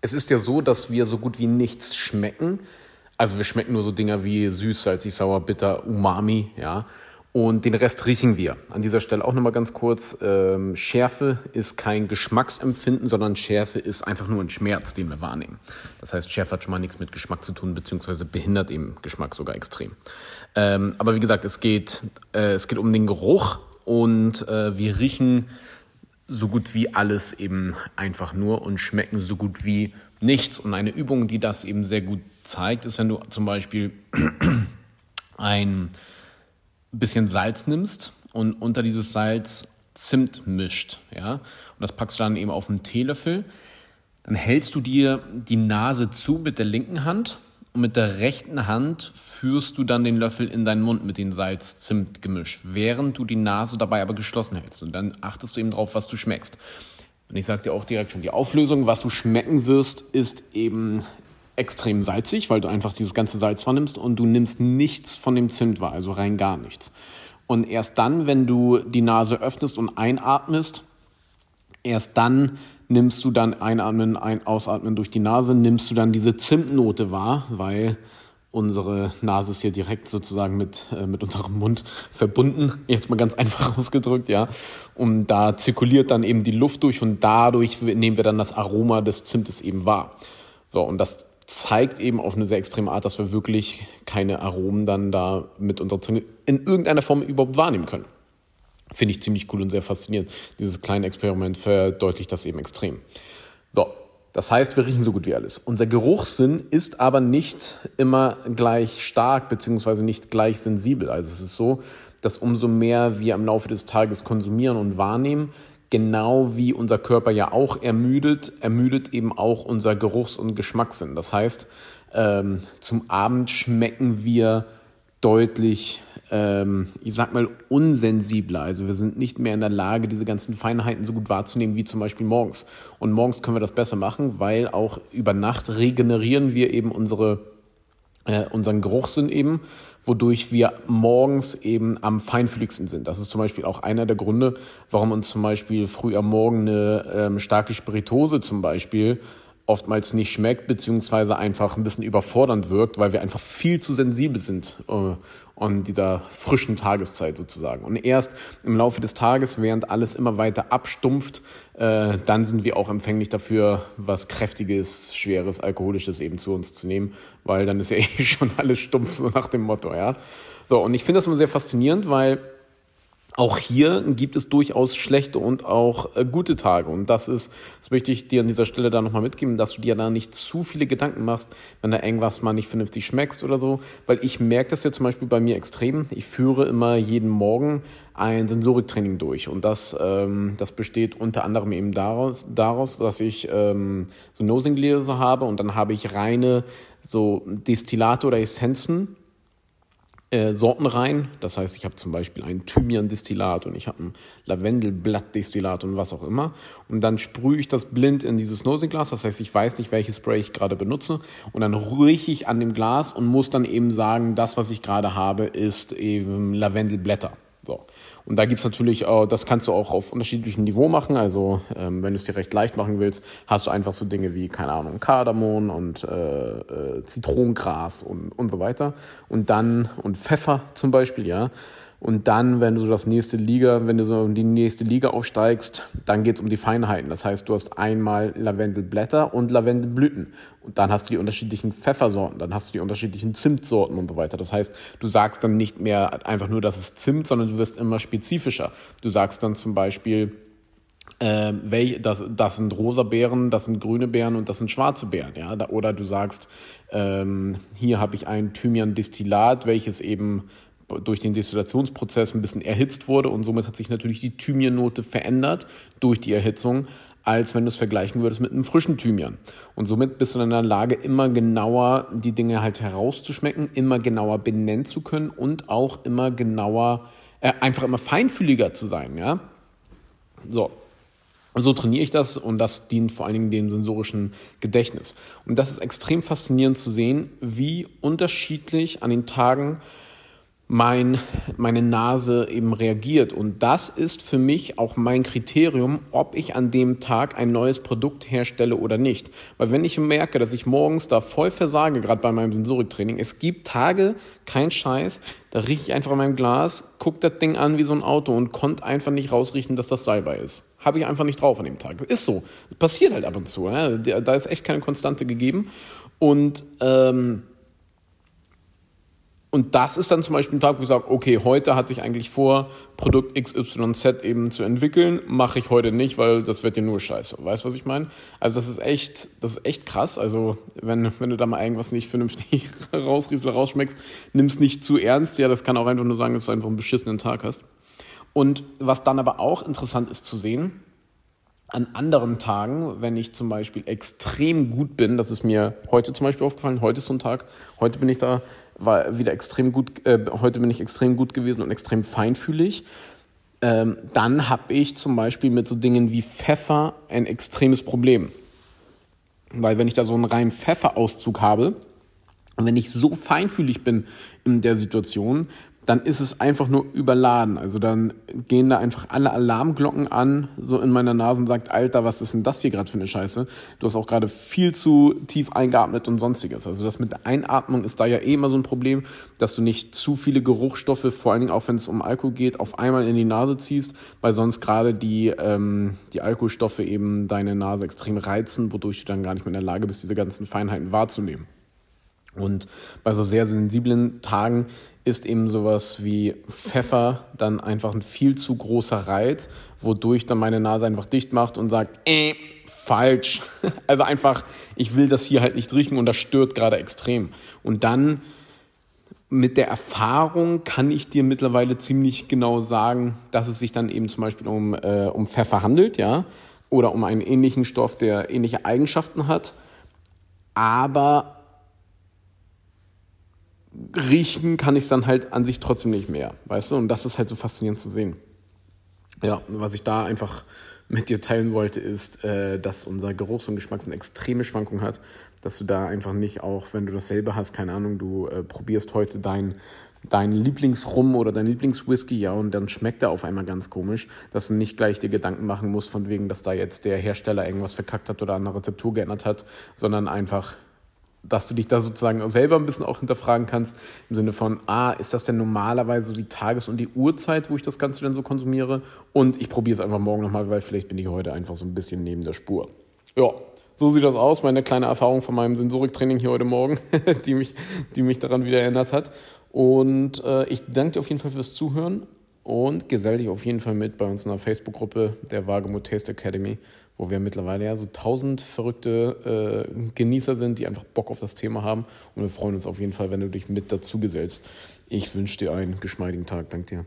es ist ja so, dass wir so gut wie nichts schmecken. Also wir schmecken nur so Dinger wie süß, salzig, sauer, bitter, umami, ja. Und den Rest riechen wir. An dieser Stelle auch nochmal ganz kurz. Ähm, Schärfe ist kein Geschmacksempfinden, sondern Schärfe ist einfach nur ein Schmerz, den wir wahrnehmen. Das heißt, Schärfe hat schon mal nichts mit Geschmack zu tun, beziehungsweise behindert eben Geschmack sogar extrem. Ähm, aber wie gesagt, es geht, äh, es geht um den Geruch und äh, wir riechen so gut wie alles eben einfach nur und schmecken so gut wie nichts. Und eine Übung, die das eben sehr gut zeigt, ist, wenn du zum Beispiel ein bisschen Salz nimmst und unter dieses Salz Zimt mischt, ja, und das packst du dann eben auf einen Teelöffel, dann hältst du dir die Nase zu mit der linken Hand und mit der rechten Hand führst du dann den Löffel in deinen Mund mit dem Salz-Zimt-Gemisch, während du die Nase dabei aber geschlossen hältst. Und dann achtest du eben drauf, was du schmeckst. Und ich sage dir auch direkt schon, die Auflösung, was du schmecken wirst, ist eben extrem salzig, weil du einfach dieses ganze Salz wahrnimmst und du nimmst nichts von dem Zimt wahr, also rein gar nichts. Und erst dann, wenn du die Nase öffnest und einatmest, erst dann nimmst du dann einatmen, ein, ausatmen durch die Nase, nimmst du dann diese Zimtnote wahr, weil unsere Nase ist ja direkt sozusagen mit, äh, mit unserem Mund verbunden, jetzt mal ganz einfach ausgedrückt, ja. Und da zirkuliert dann eben die Luft durch und dadurch nehmen wir dann das Aroma des Zimtes eben wahr. So, und das zeigt eben auf eine sehr extreme Art, dass wir wirklich keine Aromen dann da mit unserer Zunge in irgendeiner Form überhaupt wahrnehmen können. Finde ich ziemlich cool und sehr faszinierend. Dieses kleine Experiment verdeutlicht das eben extrem. So, das heißt, wir riechen so gut wie alles. Unser Geruchssinn ist aber nicht immer gleich stark beziehungsweise nicht gleich sensibel. Also es ist so, dass umso mehr wir im Laufe des Tages konsumieren und wahrnehmen, genau wie unser Körper ja auch ermüdet, ermüdet eben auch unser Geruchs- und Geschmackssinn. Das heißt, ähm, zum Abend schmecken wir deutlich, ähm, ich sag mal, unsensibler. Also wir sind nicht mehr in der Lage, diese ganzen Feinheiten so gut wahrzunehmen wie zum Beispiel morgens. Und morgens können wir das besser machen, weil auch über Nacht regenerieren wir eben unsere äh, unseren Geruchssinn eben, wodurch wir morgens eben am feinfühligsten sind. Das ist zum Beispiel auch einer der Gründe, warum uns zum Beispiel früh am Morgen eine ähm, starke Spiritose zum Beispiel oftmals nicht schmeckt, beziehungsweise einfach ein bisschen überfordernd wirkt, weil wir einfach viel zu sensibel sind äh, an dieser frischen Tageszeit sozusagen. Und erst im Laufe des Tages, während alles immer weiter abstumpft, äh, dann sind wir auch empfänglich dafür, was Kräftiges, Schweres, Alkoholisches eben zu uns zu nehmen, weil dann ist ja eh schon alles stumpf, so nach dem Motto, ja. So, und ich finde das immer sehr faszinierend, weil auch hier gibt es durchaus schlechte und auch äh, gute Tage. Und das ist, das möchte ich dir an dieser Stelle da nochmal mitgeben, dass du dir da nicht zu viele Gedanken machst, wenn da irgendwas mal nicht vernünftig schmeckst oder so. Weil ich merke das ja zum Beispiel bei mir extrem. Ich führe immer jeden Morgen ein Sensoriktraining durch. Und das, ähm, das besteht unter anderem eben daraus, daraus dass ich ähm, so Nosingläser habe und dann habe ich reine so Destillate oder Essenzen äh, Sorten rein. Das heißt, ich habe zum Beispiel ein Thymian-Destillat und ich habe ein Lavendelblatt-Destillat und was auch immer. Und dann sprühe ich das blind in dieses Noseglas. Das heißt, ich weiß nicht, welches Spray ich gerade benutze. Und dann rieche ich an dem Glas und muss dann eben sagen, das, was ich gerade habe, ist eben Lavendelblätter. So. Und da gibt's natürlich, äh, das kannst du auch auf unterschiedlichem Niveau machen. Also ähm, wenn du es dir recht leicht machen willst, hast du einfach so Dinge wie, keine Ahnung, Kardamom und äh, äh, Zitronengras und, und so weiter. Und dann, und Pfeffer zum Beispiel, ja. Und dann, wenn du das nächste Liga, wenn du so in die nächste Liga aufsteigst, dann geht's um die Feinheiten. Das heißt, du hast einmal Lavendelblätter und Lavendelblüten. Und dann hast du die unterschiedlichen Pfeffersorten, dann hast du die unterschiedlichen Zimtsorten und so weiter. Das heißt, du sagst dann nicht mehr einfach nur, das ist Zimt, sondern du wirst immer spezifischer. Du sagst dann zum Beispiel, äh, welch, das, das sind rosa Beeren, das sind grüne Beeren und das sind schwarze Beeren. Ja? Oder du sagst, ähm, hier habe ich ein Thymian-Destillat, welches eben durch den Destillationsprozess ein bisschen erhitzt wurde und somit hat sich natürlich die Thymiannote verändert durch die Erhitzung, als wenn du es vergleichen würdest mit einem frischen Thymian. Und somit bist du in der Lage, immer genauer die Dinge halt herauszuschmecken, immer genauer benennen zu können und auch immer genauer, äh, einfach immer feinfühliger zu sein, ja. So. So trainiere ich das und das dient vor allen Dingen dem sensorischen Gedächtnis. Und das ist extrem faszinierend zu sehen, wie unterschiedlich an den Tagen mein, meine Nase eben reagiert. Und das ist für mich auch mein Kriterium, ob ich an dem Tag ein neues Produkt herstelle oder nicht. Weil wenn ich merke, dass ich morgens da voll versage, gerade bei meinem Sensoriktraining, es gibt Tage, kein Scheiß, da rieche ich einfach in meinem Glas, guck das Ding an wie so ein Auto und konnte einfach nicht rausriechen, dass das Salbei ist. Habe ich einfach nicht drauf an dem Tag. Ist so. Das passiert halt ab und zu. Ne? Da ist echt keine Konstante gegeben. Und ähm, und das ist dann zum Beispiel ein Tag, wo ich sage, okay, heute hatte ich eigentlich vor, Produkt XYZ eben zu entwickeln, mache ich heute nicht, weil das wird ja nur scheiße. Weißt du, was ich meine? Also das ist echt, das ist echt krass. Also wenn, wenn du da mal irgendwas nicht vernünftig rausriechst oder rausschmeckst, nimm's nicht zu ernst. Ja, das kann auch einfach nur sagen, dass du einfach einen beschissenen Tag hast. Und was dann aber auch interessant ist zu sehen, an anderen Tagen, wenn ich zum Beispiel extrem gut bin, das ist mir heute zum Beispiel aufgefallen, heute ist so ein Tag, heute bin ich da war wieder extrem gut, äh, heute bin ich extrem gut gewesen und extrem feinfühlig. Ähm, dann habe ich zum Beispiel mit so Dingen wie Pfeffer ein extremes Problem. Weil wenn ich da so einen reinen Pfefferauszug habe, und wenn ich so feinfühlig bin in der Situation, dann ist es einfach nur überladen. Also dann gehen da einfach alle Alarmglocken an, so in meiner Nase und sagt, Alter, was ist denn das hier gerade für eine Scheiße? Du hast auch gerade viel zu tief eingeatmet und sonstiges. Also das mit der Einatmung ist da ja eh immer so ein Problem, dass du nicht zu viele Geruchsstoffe, vor allen Dingen auch wenn es um Alkohol geht, auf einmal in die Nase ziehst, weil sonst gerade die, ähm, die Alkoholstoffe eben deine Nase extrem reizen, wodurch du dann gar nicht mehr in der Lage bist, diese ganzen Feinheiten wahrzunehmen. Und bei so sehr sensiblen Tagen ist eben sowas wie Pfeffer dann einfach ein viel zu großer Reiz, wodurch dann meine Nase einfach dicht macht und sagt, äh, falsch. Also einfach, ich will das hier halt nicht riechen und das stört gerade extrem. Und dann mit der Erfahrung kann ich dir mittlerweile ziemlich genau sagen, dass es sich dann eben zum Beispiel um, äh, um Pfeffer handelt, ja, oder um einen ähnlichen Stoff, der ähnliche Eigenschaften hat. Aber riechen kann ich dann halt an sich trotzdem nicht mehr, weißt du? Und das ist halt so faszinierend zu sehen. Ja, was ich da einfach mit dir teilen wollte, ist, äh, dass unser Geruchs- und Geschmack eine extreme Schwankung hat, dass du da einfach nicht auch, wenn du dasselbe hast, keine Ahnung, du äh, probierst heute dein dein Lieblingsrum oder dein Lieblingswhisky, ja, und dann schmeckt er auf einmal ganz komisch, dass du nicht gleich dir Gedanken machen musst, von wegen, dass da jetzt der Hersteller irgendwas verkackt hat oder an der Rezeptur geändert hat, sondern einfach dass du dich da sozusagen selber ein bisschen auch hinterfragen kannst, im Sinne von, ah, ist das denn normalerweise so die Tages- und die Uhrzeit, wo ich das Ganze denn so konsumiere? Und ich probiere es einfach morgen nochmal, weil vielleicht bin ich heute einfach so ein bisschen neben der Spur. Ja, so sieht das aus, meine kleine Erfahrung von meinem Sensoriktraining hier heute Morgen, die mich, die mich daran wieder erinnert hat. Und äh, ich danke dir auf jeden Fall fürs Zuhören und gesell dich auf jeden Fall mit bei uns in der Facebook-Gruppe der Wagemut Taste Academy wo wir mittlerweile ja so tausend verrückte äh, Genießer sind, die einfach Bock auf das Thema haben. Und wir freuen uns auf jeden Fall, wenn du dich mit dazu gesellst. Ich wünsche dir einen geschmeidigen Tag. Dank dir.